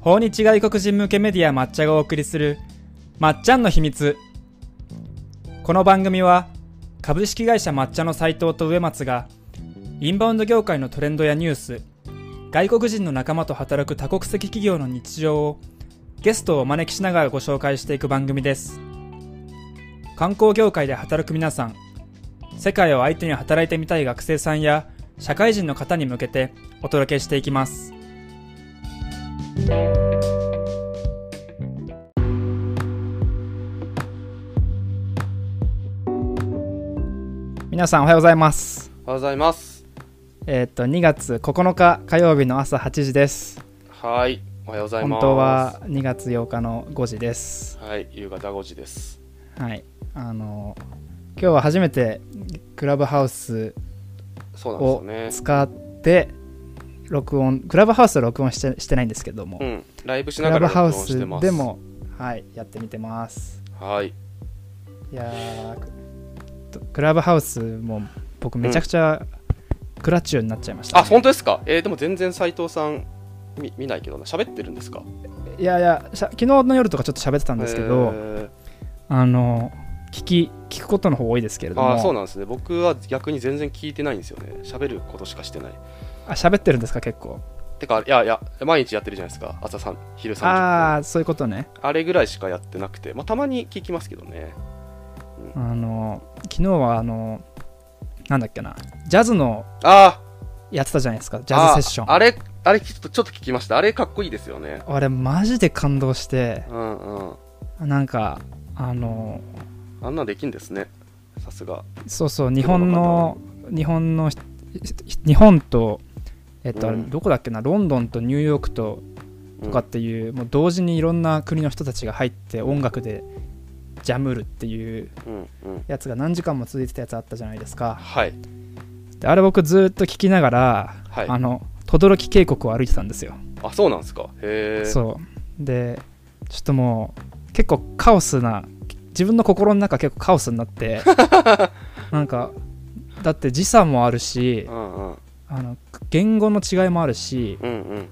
訪日外国人向けメディア抹茶がお送りするまっちゃんの秘密。この番組は株式会社抹茶の斉藤と植松がインバウンド業界のトレンドやニュース外国人の仲間と働く多国籍企業の日常をゲストをお招きしながらご紹介していく番組です。観光業界で働く皆さん世界を相手に働いてみたい学生さんや社会人の方に向けてお届けしていきます。皆さんおはようございますおはようございます。えーっと2月9日火曜日の朝8時ですはい、おはようござい本ます。当は2月8日の5時ですはい、夕方5時です。はいあの今日は初めてクラブハウスそうなんをですよね。使って録音クラブハウスで録音してしてないんですけども、うん、ライブしクながらラブハウス録音してます。でもはいやってみてますはい、いやーククラブハウスも僕めちゃくちゃクラッチューになっちゃいました、あ、本当ですか？えー、でも全然斉藤さん見見ないけどな、喋ってるんですか？いやいや昨日の夜とかちょっと喋ってたんですけど、えあの聞き聞くことの方多いですけれどもーあー、そうなんですね。僕は逆に全然聞いてないんですよね。喋ることしかしてない。あ喋ってるんですか結構てか、いやいや、毎日やってるじゃないですか。朝さん、昼30分。あああそういうことねれぐらいしかやってなくて、まあ、たまに聞きますけどね。あの昨日はあのなんだっけなジャズのあやってたじゃないですかジあ、ャズセッションあああれ、あれちょっと、ちょっと聞きました。あれかっこいいですよね。れマジで感動してうんうん。なんかあのあんなんできんですね。さすが。そうそう日本の日本のひ日本とえっと、うんどこだっけな？ロンドンとニューヨークととかっていう、もう同時にいろんな国の人たちが入って音楽でジャムるっていううんうん。やつが何時間も続いてたやつあったじゃないですかはい。であれ僕ずっと聞きながら、はいあの轟渓谷を歩いてたんですよ、あ、そうなんですか。へえ。そうでちょっともう結構カオスな自分の心の中結構カオスになって なんかだって時差もあるしうんうん。あの言語の違いもあるしうんうん。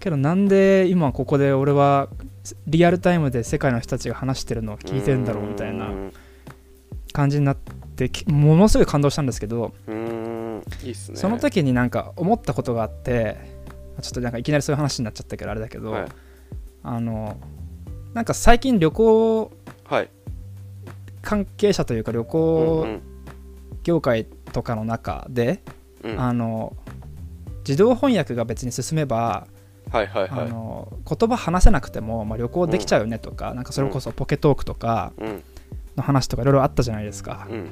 けどなんで今ここで俺はリアルタイムで世界の人たちが話してるのを聞いてるんだろうみたいなうん感じになってきものすごい感動したんですけど、ね。その時になんか思ったことがあってちょっとなんかいきなりそういう話になっちゃったけどあれだけど、はい。あのなんか最近旅行はい。関係者というか旅うん行うん業界とかの中で、うんあの自動翻訳が別に進めば、はいはいあはい。の言葉話せなくても、まあ、旅行できちゃうよねとか,、なんかそれこそポケトークとかうん。の話とかいろいろあったじゃないですか、うん。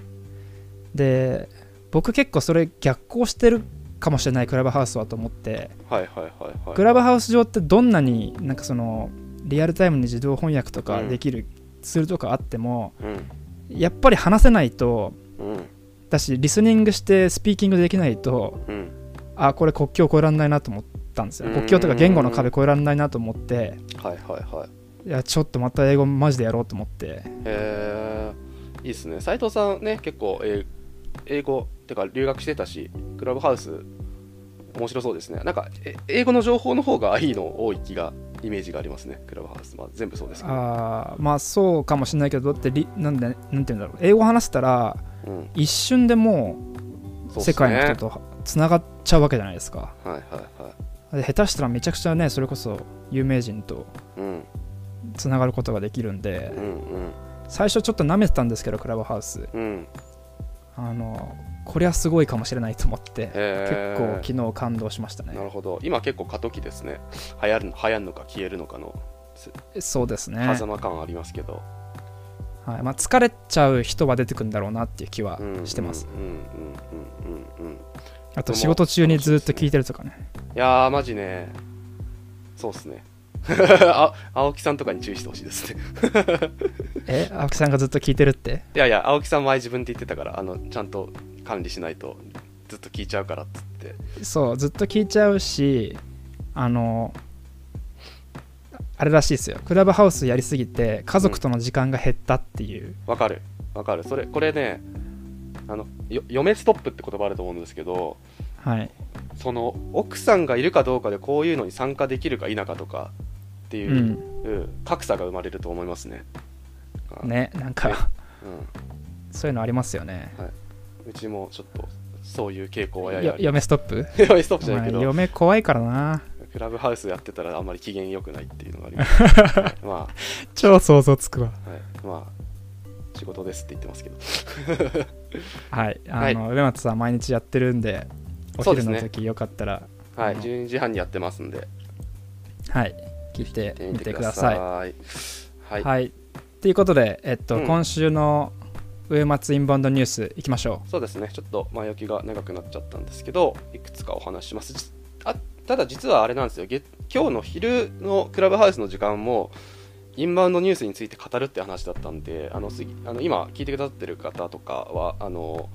で僕結構それ逆行してるかもしれないクラブハウスはと思ってはいはいはいはい。クラブハウス上ってどんなになんかそのリアルタイムに自動翻訳とかできるツールとかあっても、うん。やっぱり話せないとうんだしリスニングしてスピーキングできないとうん。あこれ国境越えられないなと思ったんですようん国境とか言語の壁越えられないなと思ってはいはいはい。いやちょっとまた英語マジでやろうと思ってへえ。いいっすね。斉藤さんね、結構、えー英語てか留学してたし、クラブハウス面白そうですね。なんか、え英語の情報の方がいいの多い気が、イメージがありますね。クラブハウス。まあ全部そうですけど。あーまあそうかもしれないけどだってリなんでなんて言うんだろう英語話せたらうん。一瞬でもそう世界の人とつながっちゃうわけじゃないですかはいはいはい。で下手したらめちゃくちゃねそれこそ有名人とうんつながることができるんでうんうん最初ちょっと舐めてたんですけどクラブハウスうん。あのこれはすごいかもしれないと思って結構昨日感動しましたねなるほど。今結構過渡期ですね。流行る流行るのか消えるのかのそうですね、狭間感ありますけど。はいまあ、疲れちゃう人は出てくるんだろうなっていう気はうんしてます、うんうんうんうんうん。いあと仕事中にずっと聞いてるとかねやー、マジね。そうっすね。あ青木さんとかに注意してほしいですね。え？青木さんがずっと聞いてるって？いやいや、青木さん前自分で言ってたから、あの、ちゃんと管理しないとずっと聞いちゃうからっつって。そうずっと聞いちゃうしあのあれらしいですよ。クラブハウスやりすぎて家族との時間が減ったっていう、わかる。わかる。それ、これね、あの、よ嫁ストップって言葉あると思うんですけど、はい。その奥さんがいるかどうかでこういうのに参加できるか否かとかっていうう、ん。うん格差が生まれると思いますね。あねなんね。かうん。そういうのありますよね。うちもちょっとそういう傾向はややよ嫁ストップ？嫁ストップじゃまあないけど、嫁怖いからなクラブハウスやってたらあんまり機嫌良くないっていうのがあります、はいま超想像つくわ。あ、はい、まあ仕事ですって言ってますけど。はい。あはい。の上松さん毎日やってるんでおそうですね。昼の時よかったら。はい。あの12時半にやってますんで。はい。聞いてみみてください。はい、はい。ということでえっとうん。今週の上松インバウンドニュースいきましょそうですね。ちょっと前置きが長くなっちゃったんですけどいくつかお話しします。じあただ実はあれなんですよ。今日の昼のクラブハウスの時間もインバウンドニュースについて語るって話だったんであのあの今聞いてくださってる方とかはあの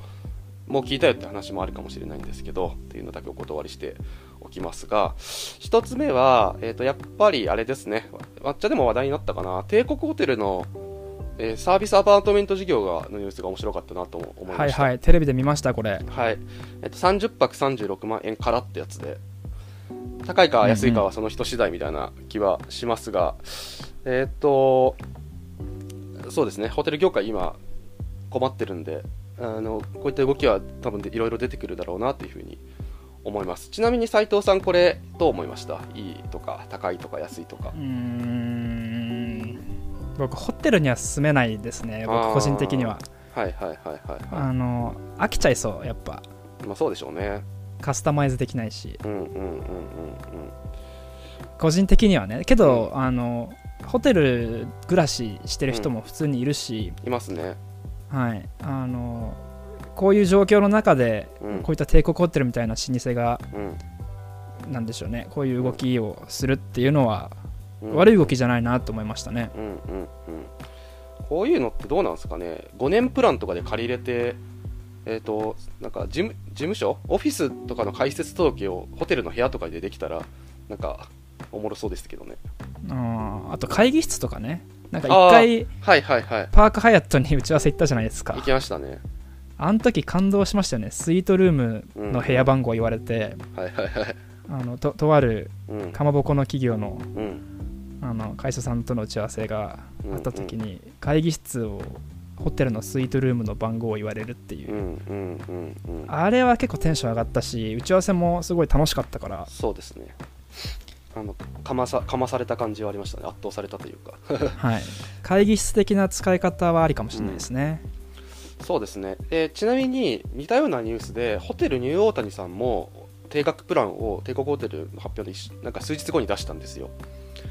もう聞いたよって話もあるかもしれないんですけどっていうのだけお断りしておきますが一つ目は、えー、とやっぱりあれですね。抹茶でも話題になったかな。帝国ホテルの、えーサービスアパートメント事業がのニュースが面白かったなと思いまはいした。はいテレビで見ましたこれはい、えっと、30泊36万円からってやつで高いか安いかはその人次第みたいな気はしますが、えっとそうですね。ホテル業界今困ってるんであのこういった動きは多分でいろいろ出てくるだろうなというふうに思います。ちなみに斉藤さんこれどう思いました？いいとか高いとか安いとか。うーん。僕ホテルには住めないですね。僕個人的には。はいはいはいはいはあの飽きちゃいそうやっぱ。いまあそうでしょうねカスタマイズできないし。うんうんうんうんうん。個人的にはね。けど、あのホテル暮らししてる人も普通にいるし、いますね。はい。あのこういう状況の中で、うん。こういった帝国ホテルみたいな老舗がうん。なんでしょうね。こういう動きをするっていうのは、うん。悪い動きじゃないなと思いましたね。うんうんうん。こういうのってどうなんですかね。5年プランとかで借りれてえっ、となんか事務事務所？オフィスとかの開設届をホテルの部屋とかでできたらなんかおもろそうですけどね。うんあと会議室とかね。なんかあー一回はいはいはい。パークハヤットに打ち合わせ行ったじゃないですか。行きましたね。あの時感動しましたよね。スイートルームの部屋番号言われて、はいはいはい。あのととあるうん。かまぼこの企業のうん。あの会社さんとの打ち合わせがあった時うんに会議室をホテルのスイートルームの番号を言われるっていう。う、んうんうんうん。あれは結構テンション上がったし打ち合わせもすごい楽しかったから。そうですね。あのかまさかまされた感じはありましたね。圧倒されたというか。はい。会議室的な使い方はありかもしれないですね、そうですね、でちなみに似たようなニュースでホテルニューオータニさんも定額プランを帝国ホテルの発表で一なんか数日後に出したんですよ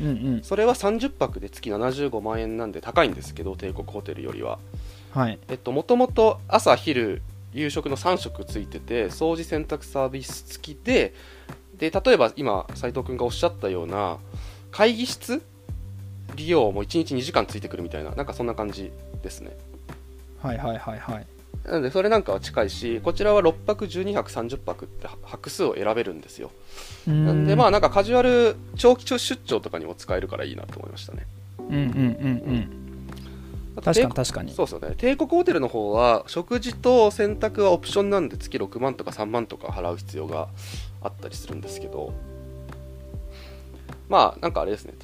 うんうん。それは30泊で月75万円なんで高いんですけど帝国ホテルよりは。はい。えっともともと朝昼夕食の3食ついてて掃除洗濯サービス付きでで例えば今斉藤君がおっしゃったような会議室利用も1日2時間ついてくるみたいななんかそんな感じですね。はいはいはいはいなのでそれなんかは近いしこちらは6泊12泊30泊って泊数を選べるんですよ。なんでまあなんかカジュアル長期出張とかにも使えるからいいなと思いましたね。うんうんうんうん。確かに帝確かに。そうですよね。帝国ホテルの方は食事と洗濯はオプションなんで月6万とか3万とか払う必要があったりするんですけど。まあなんかあれですね。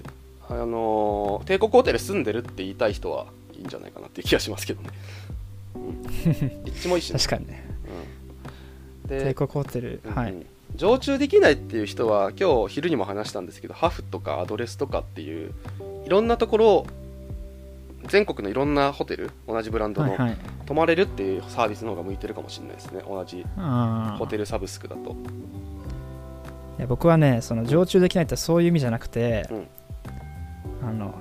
あのー帝国ホテル住んでるって言いたい人はいいんじゃないかなっていう気がしますけどね、うん、一致もいいしね、確かにね。うん、で帝国ホテル、はいうん。常駐できないっていう人は今日昼にも話したんですけどハフとかアドレスとかっていういろんなところ全国のいろんなホテル同じブランドのはいはい。泊まれるっていうサービスの方が向いてるかもしれないですね同じホテルサブスクだと。いや僕はねその常駐できないってそういう意味じゃなくて、うん。あの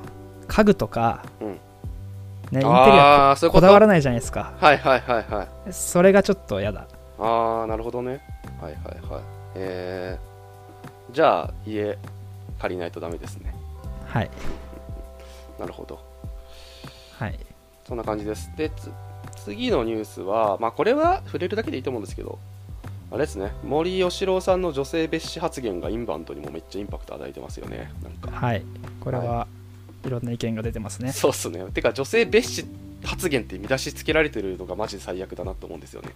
家具とか、うんね、インテリアああそういうこだわらないじゃないですか。はいはいはいはい。それがちょっと嫌だ。ああなるほどね。はいはいはい。えー、じゃあ家借りないとダメですね。はい。なるほど。はい。そんな感じです。で、つ次のニュースは、まあ、これは触れるだけでいいと思うんですけど、あれですね、森喜朗さんの女性蔑視発言がインバウンドにもめっちゃインパクト与えてますよね。なんか。はい。これはいろんな意見が出てますねそうっすね。てか、女性蔑視発言って見出しつけられてるのがマジで最悪だなと思うんですよね。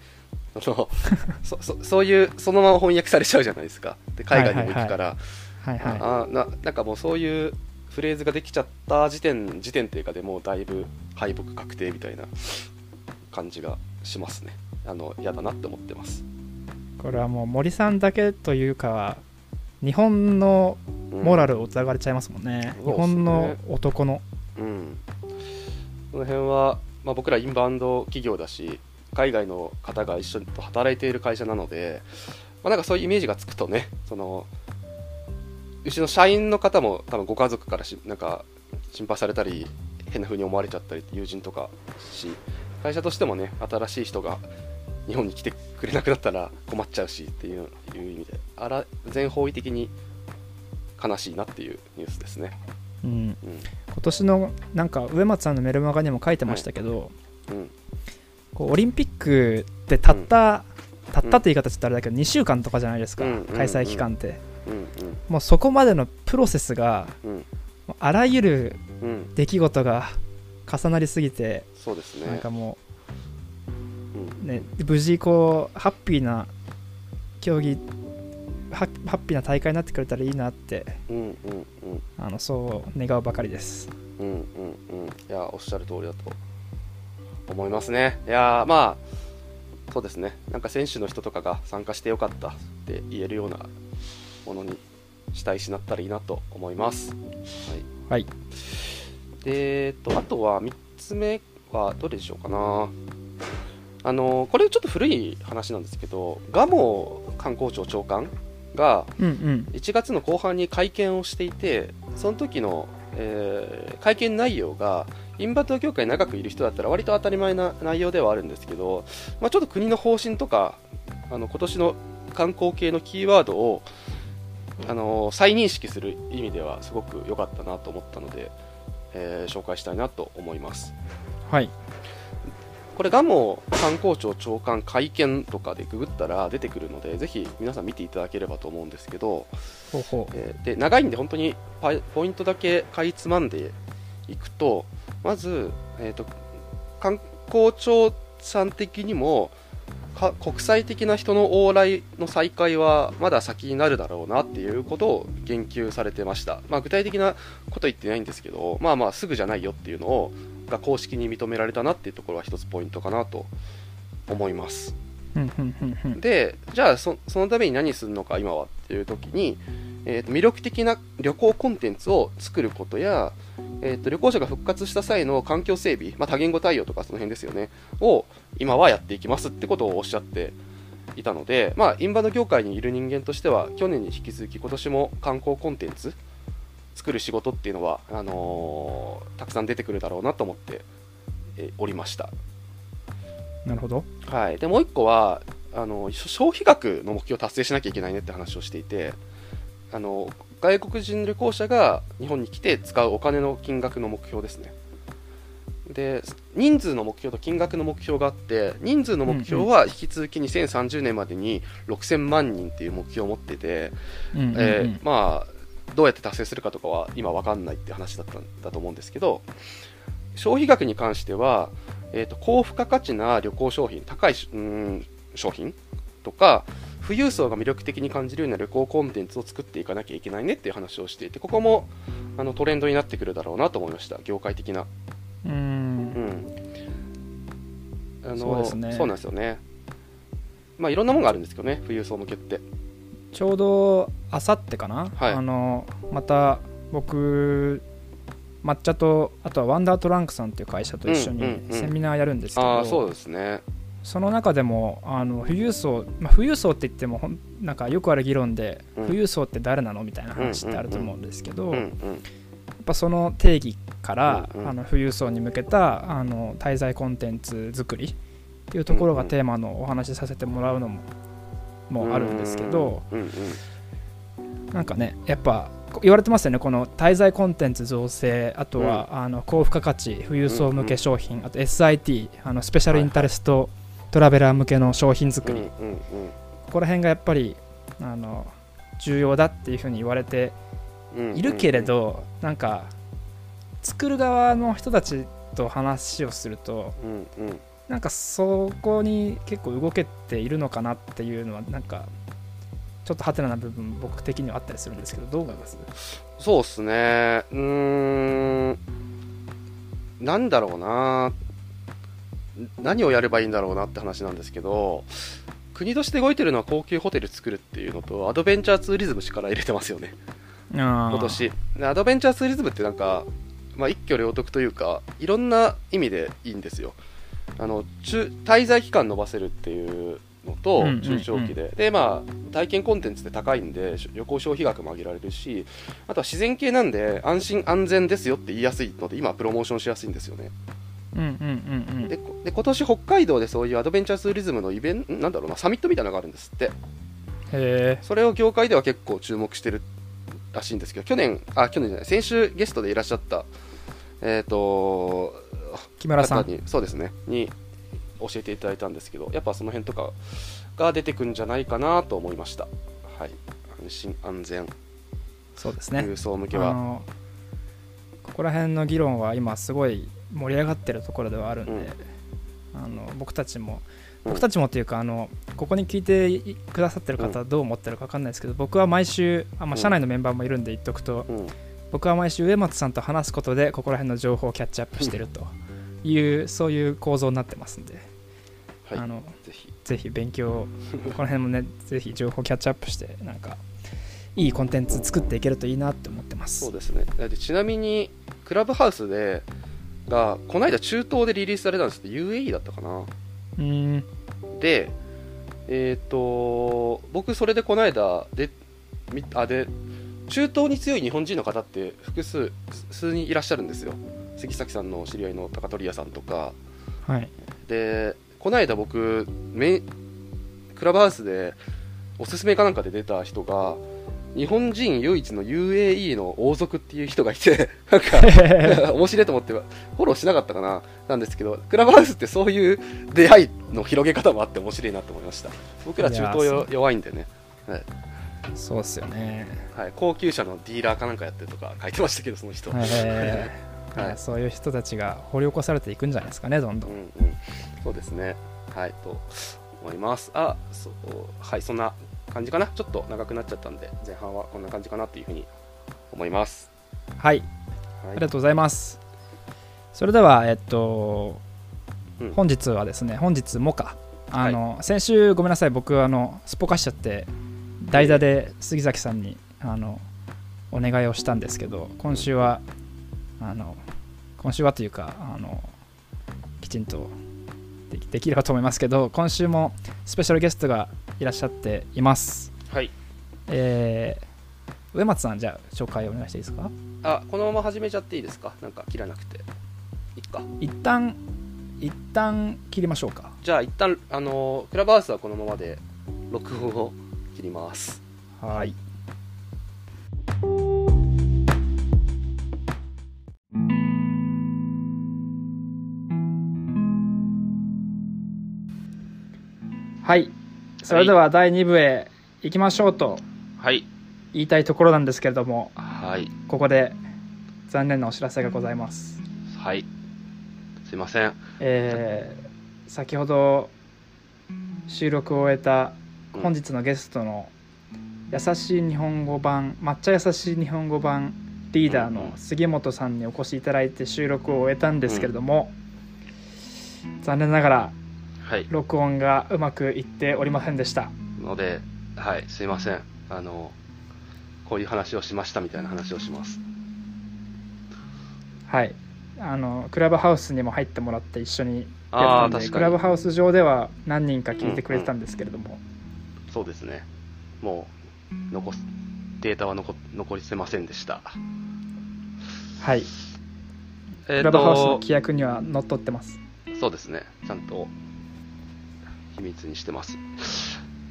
あの そそそういう、そのまま翻訳されちゃうじゃないですか。で海外にも行くから、はいはいあななんかもうそういうフレーズができちゃった時点時点っていうかでもうだいぶ敗北確定みたいな感じがしますねあの嫌だなって思ってますこれはもう森さんだけというか日本のモラルを疑われちゃいますもんね、うん。日本の男の。うん、この辺は、まあ、僕らインバウンド企業だし海外の方が一緒と働いている会社なので、まあ、なんかそういうイメージがつくとねそのうちの社員の方も多分ご家族からしなんか心配されたり変な風に思われちゃったり友人とかし会社としてもね新しい人が日本に来てくれなくなったら困っちゃうしっていういう意味で。あら全方位的に悲しいなっていうニュースですね。うん、うん。今年のなんか上松さんのメルマガにも書いてましたけど、うん。こうオリンピックってたった、たったって言い方ちょっとあれだけど2週間とかじゃないですか、うん開催期間って、うんもうそこまでのプロセスがうん。あらゆるうん。出来事が重なりすぎて、そうですね。なんかもうんうね無事こうハッピーな競技ハッハッピーな大会になってくれたらいいなってうんうんうんあのそう願うばかりですうんうんうんいやおっしゃる通りだと思いますね。いやーまあそうですね。なんか選手の人とかが参加してよかったって言えるようなものにしたいしなったらいいなと思います。はい。はいでえっとあとは3つ目はどれでしょうかな。あのこれちょっと古い話なんですけど、蒲生観光庁長官がうんうん1月の後半に会見をしていてその時の、えー会見内容がインバウンド業界に長くいる人だったら割と当たり前な内容ではあるんですけど、まあ、ちょっと国の方針とかあの今年の観光系のキーワードをあの再認識する意味ではすごく良かったなと思ったので、えー紹介したいなと思います。はいこれ蒲生観光庁長官会見とかでググったら出てくるのでぜひ皆さん見ていただければと思うんですけど、ほえーで長いんで本当にポイントだけかいつまんでいくとまず、えー、と観光庁さん的にもか国際的な人の往来の再開はまだ先になるだろうなっていうことを言及されてました、まあ、具体的なこと言ってないんですけどまあまあすぐじゃないよっていうのをが公式に認められたなっていうところは一つポイントかなと思います。でじゃあそそのために何するのか今はっていう時に、えーと魅力的な旅行コンテンツを作ることや、えーと旅行者が復活した際の環境整備、まあ、多言語対応とかその辺ですよねを今はやっていきますってことをおっしゃっていたので、まあ、インバウンド業界にいる人間としては去年に引き続き今年も観光コンテンツ作る仕事っていうのはあのーたくさん出てくるだろうなと思って、えーおりました。なるほど。はい、でもう一個はあの消費額の目標を達成しなきゃいけないねって話をしていてあの外国人旅行者が日本に来て使うお金の金額の目標ですね。で人数の目標と金額の目標があって人数の目標は引き続き2030年までに6000万人っていう目標を持ってて、えーまあどうやって達成するかとかは今わかんないって話だったんだと思うんですけど消費額に関しては、えー、と高付加価値な旅行商品高いしうーん商品とか富裕層が魅力的に感じるような旅行コンテンツを作っていかなきゃいけないねっていう話をしていてここもあのトレンドになってくるだろうなと思いました。業界的な。ううん。んあのそうですね。そうなんですよね。まあいろんなものがあるんですけどね富裕層向けってちょうどあさってかな、はい。あのまた僕抹茶とあとはワンダートランクさんっていう会社と一緒にうんうんうん。セミナーやるんですけど、ああそうですね。その中でもあの富裕層、まあ、富裕層って言ってもなんかよくある議論で、うん。富裕層って誰なの？みたいな話ってあると思うんですけど、やっうんうん。ぱその定義から、うんうん。あの富裕層に向けたあの滞在コンテンツ作りっていうところがテーマのお話しさせてもらうのももあるんですけど、うんうんなんかねやっぱ言われてますよねこの滞在コンテンツ造成あとは、あの高付加価値富裕層向け商品、あと SIT あのスペシャルインタレストトラベラー向けの商品作り、うんうんうん。ここら辺がやっぱりあの重要だっていうふうに言われてうん。いるけれど、なんか作る側の人たちと話をするとうんうんなんかそこに結構動けているのかなっていうのはなんかちょっとハテナな部分僕的にはあったりするんですけどどう思います？そうっすね。うーん。なんだろうな。何をやればいいんだろうなって話なんですけど国として動いてるのは高級ホテル作るっていうのとアドベンチャーツーリズム力入れてますよね。今今年。でアドベンチャーツーリズムってなんか、まあ、一挙両得というかいろんな意味でいいんですよあの中滞在期間伸ばせるっていうのと中長期で、でまあ体験コンテンツって高いんでし旅行消費額も上げられるしあとは自然系なんで安心安全ですよって言いやすいので今プロモーションしやすいんですよね。うんうんうんうん。でこで今年北海道でそういうアドベンチャーツーリズムのイベントなんだろうなサミットみたいなのがあるんですって。へえ。それを業界では結構注目してるらしいんですけど去年あ去年じゃない先週ゲストでいらっしゃったえっ、と木村さん。そうですね。に教えていただいたんですけどやっぱその辺とかが出てくんじゃないかなと思いました。はい。安心安全。そうですね。郵送向けは。ここら辺の議論は今すごい盛り上がってるところではあるんで、うん。あの僕たちもうん。僕たちもっていうかあのここに聞いてくださってる方はどう思ってるか分かんないですけど、僕は毎週あ、まあ、うん。社内のメンバーもいるんで言っとくと、うん僕は毎週上松さんと話すことでここら辺の情報をキャッチアップしてるというそういう構造になってますんで、はい。あのぜひ。ぜひ勉強この辺もね ぜひ情報キャッチアップしてなんかいいコンテンツ作っていけるといいなって思ってます。そうですね。でちなみにクラブハウスでがこの間中東でリリースされたんですけど UAE だったかな。うーん。でえっ、と僕それでこの間でみあで中東に強い日本人の方って複数数人いらっしゃるんですよ。杉崎さんの知り合いの高取屋さんとか。はい。でこの間僕メクラブハウスでおすすめかなんかで出た人が日本人唯一の UAE の王族っていう人がいて なんか 面白いと思ってフォローしなかったかななんですけどクラブハウスってそういう出会いの広げ方もあって面白いなと思いました。僕ら中東弱いんでね、はいそうっすよね。はい、高級車のディーラーかなんかやってるとか書いてましたけどその人、えー。はい。そういう人たちが掘り起こされていくんじゃないですかねどんどうんんうん、そうですね。はい、と思います。あ、そう、はい、そんな感じかな。ちょっと長くなっちゃったんで、前半はこんな感じかなというふうに思います。はい。はい、ありがとうございます。それではえっと、うん。本日はですね本日もか。あの、先週ごめんなさい僕あのすっぽかしちゃって代打で杉崎さんにあのお願いをしたんですけど今週はあの今週はというかあのきちんとできればと思いますけど今週もスペシャルゲストがいらっしゃっていますはい。えー上松さんじゃあ紹介お願いしていいですか？あ、このまま始めちゃっていいですか？なんか切らなくて。いっか。一旦一旦切りましょうかじゃあ、一旦、あのクラブハウスはこのままで、録音を切ります。はいはいそれでは第2部へ行きましょうとはい。言いたいところなんですけれどもはい。ここで残念なお知らせがございますはい。すいません。えー先ほど収録を終えたうん本日のゲストの優しい日本語版抹茶優しい日本語版リーダーの杉本さんにお越しいただいて収録を終えたんですけれども、残念ながらはい。録音がうまくいっておりませんでしたので、はい、すいません。あの、こういう話をしましたみたいな話をします。はいあのクラブハウスにも入ってもらって一緒にやったんで。クラブハウス上では何人か聞いてくれてたんですけれども、そうですね。もう、残す、データは残残りせませんでした。はいえっ、クラブハウスのと規約にはのっとってますそうですね。ちゃんと、秘密にしてます。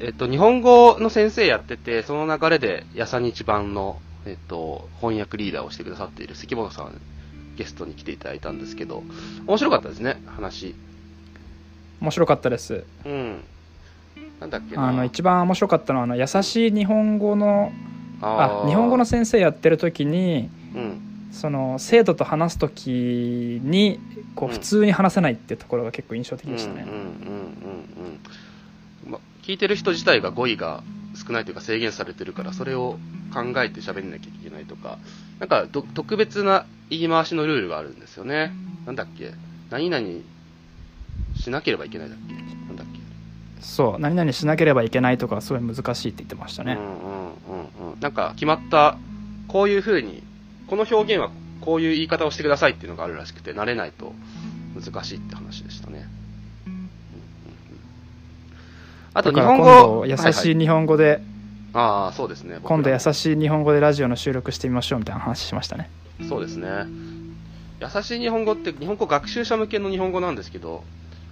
えっ、と、日本語の先生やってて、その流れで、やさ日版の、えっ、と、翻訳リーダーをしてくださっている関本さん、ゲストに来ていただいたんですけど、面白かったですね、話。面白かったですうん。なんだっけな。あの一番面白かったのはあの優しい日本語のあ日本語の先生やってる時にうん。その生徒と話す時にこううん普通に話せないっていうところが結構印象的でしたね、うんうんうん。ま、聞いてる人自体が語彙が少ないというか制限されてるから、それを考えて喋んなきゃいけないとか、なんかど特別な言い回しのルールがあるんですよね。なんだっけ何々しなければいけないだっけそう何々しなければいけないとかはすごい難しいって言ってましたね、うんうんうんうん。なんか決まった、こういう風に、この表現はこういう言い方をしてくださいっていうのがあるらしくて、慣れないと難しいって話でしたね。うんうんうんあと日本今語、度優しはい日本語で、はいああ、そうですね。今度優い。しい日本語でラジオの収録してみましょうみたいな話しましたねそうですね。優しい日本語って日本語学習者向けの日本語なんですけど、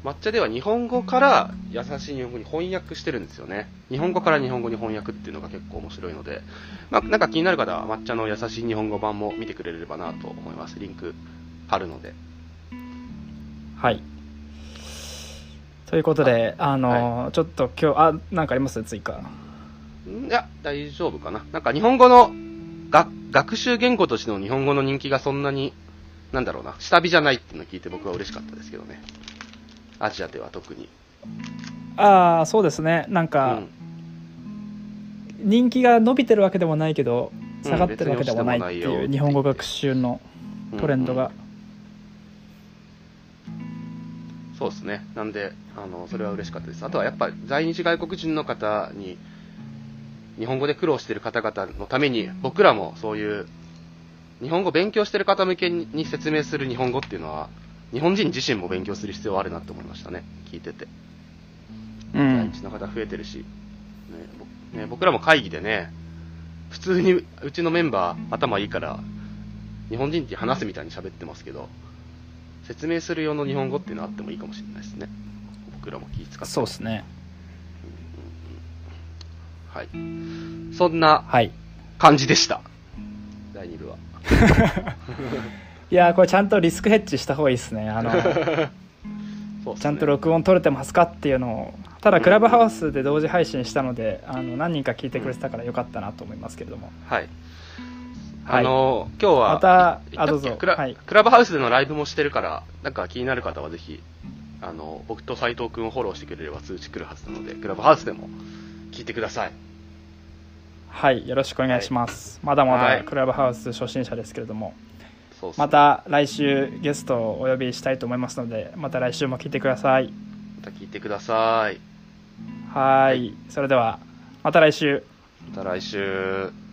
抹茶では日本語から優しい日本語に翻訳してるんですよね。日本語から日本語に翻訳っていうのが結構面白いので、まあ、なんか気になる方は抹茶の優しい日本語版も見てくれればなと思います。リンク貼るので。はいということであの、ちょっと今日あなんかあります？追加んいや、大丈夫かな。なんか日本語の学学習言語としての日本語の人気がそんなに、なんだろうな、下火じゃないっていうのを聞いて僕は嬉しかったですけどね。アジアでは特に。ああそうですねなんうか、ん人気が伸びてるわけでもないけどうん下がってるわけでもないっていう日本語学習のトレンドが、そうですね。なんで、あの、それは嬉しかったです。あとはやっぱ在日外国人の方に、日本語で苦労している方々のために、僕らもそういう、日本語勉強してる方向けに説明する日本語っていうのは、日本人自身も勉強する必要はあるなと思いましたね。聞いてて。うん在日の方増えてるし、ねぼね、僕らも会議でね、普通にうちのメンバー頭いいから、日本人って話すみたいに喋ってますけど、説明する用の日本語っていうのはあってもいいかもしれないですね。僕らも気使って。そうですねはい。そんなはい感じでした。第2部は。いやーこれちゃんとリスクヘッジした方がいいですね。あの ね。ちゃんと録音取れてますかっていうのをただクラブハウスで同時配信したのであの何人か聞いてくれてたからよかったなと思いますけれども。はい。はい。あの今日は、またあどうぞ。クラ,、はい。クラブハウスでのライブもしてるから、なんか気になる方はぜひ、あの、僕と斉藤くんをフォローしてくれれば通知来るはずなので、クラブハウスでも聞いてください。はい。よろしくお願いします、まだまはい。だクラブハウス初心者ですけれども。そうっすねまた来週ゲストをお呼びしたいと思いますのでまた来週も聞いてくださいまた聞いてください。はいそれではまた来週また来週。